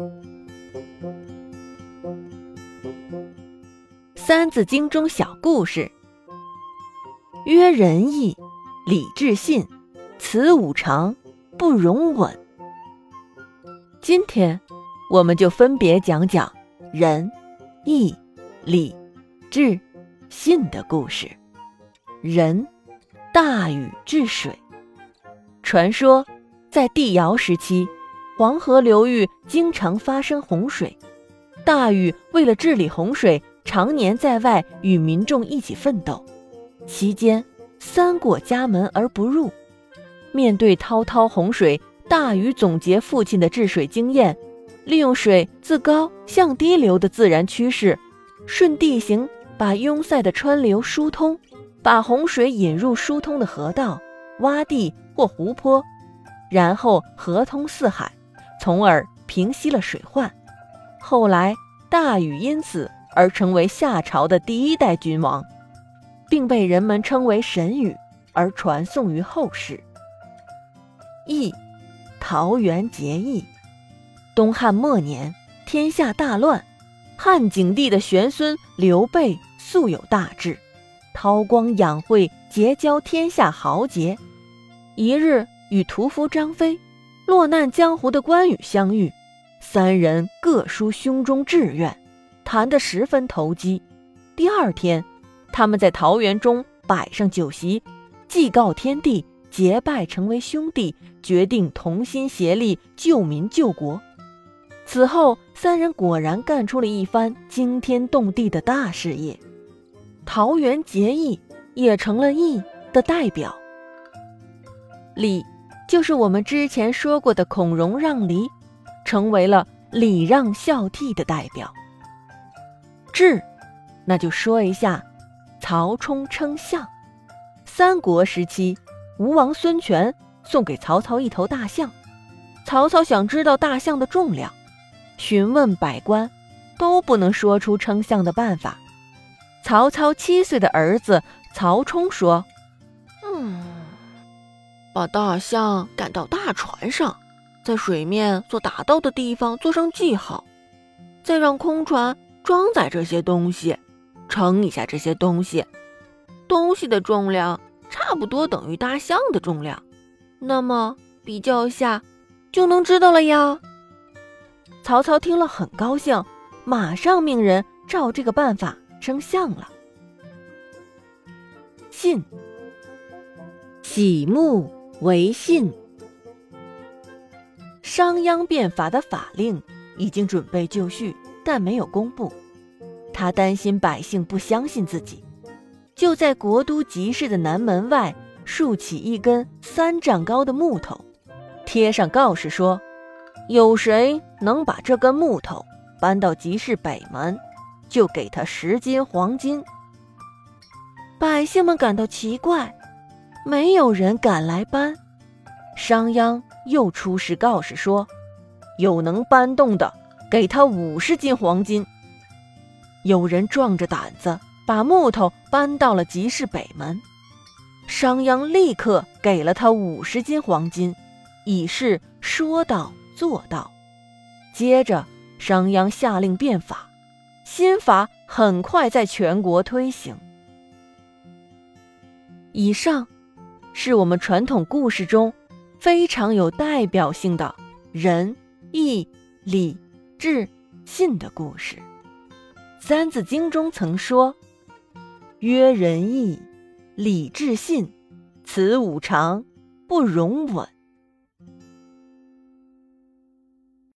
《三字经》中小故事：曰仁义礼智信，此五常不容紊。今天，我们就分别讲讲仁、义、礼、智、信的故事。仁，大禹治水。传说，在帝尧时期，黄河流域经常发生洪水，大禹为了治理洪水。常年在外与民众一起奋斗，期间三过家门而不入。面对滔滔洪水，大禹总结父亲的治水经验，利用水自高向低流的自然趋势，顺地形把拥塞的川流疏通，把洪水引入疏通的河道、洼地或湖泊，然后河通四海，从而平息了水患。后来，大禹因此。而成为夏朝的第一代君王，并被人们称为神禹，而传颂于后世。义，桃园结义。东汉末年，天下大乱，汉景帝的玄孙刘备素有大志，韬光养晦，结交天下豪杰。一日，与屠夫张飞、落难江湖的关羽相遇，三人各抒胸中志愿。谈得十分投机。第二天，他们在桃园中摆上酒席，祭告天地，结拜成为兄弟，决定同心协力救民救国。此后，三人果然干出了一番惊天动地的大事业，桃园结义也成了义的代表。礼，就是我们之前说过的孔融让梨，成为了礼让孝悌的代表。智，那就说一下曹冲称象。三国时期，吴王孙权送给曹操一头大象，曹操想知道大象的重量，询问百官，都不能说出称象的办法。曹操七岁的儿子曹冲说：“，把大象赶到大船上，在水面所达到的地方做上记号，再让空船。”装载这些东西，称一下这些东西，东西的重量差不多等于大象的重量，那么比较一下就能知道了呀。曹操听了很高兴，马上命人照这个办法称象了。信，喜木违信。商鞅变法的法令已经准备就绪。但没有公布，他担心百姓不相信自己，就在国都集市的南门外竖起一根三丈高的木头，贴上告示说：“有谁能把这根木头搬到集市北门，就给他十斤黄金。”百姓们感到奇怪，没有人敢来搬。商鞅又出示告示说：“有能搬动的。”给他五十斤黄金。有人壮着胆子把木头搬到了集市北门，商鞅立刻给了他五十斤黄金，以示说到做到。接着，商鞅下令变法，新法很快在全国推行。以上是我们传统故事中非常有代表性的仁、义、礼。智信的故事，《三字经》中曾说：“曰仁义礼智信，此五常不容紊。”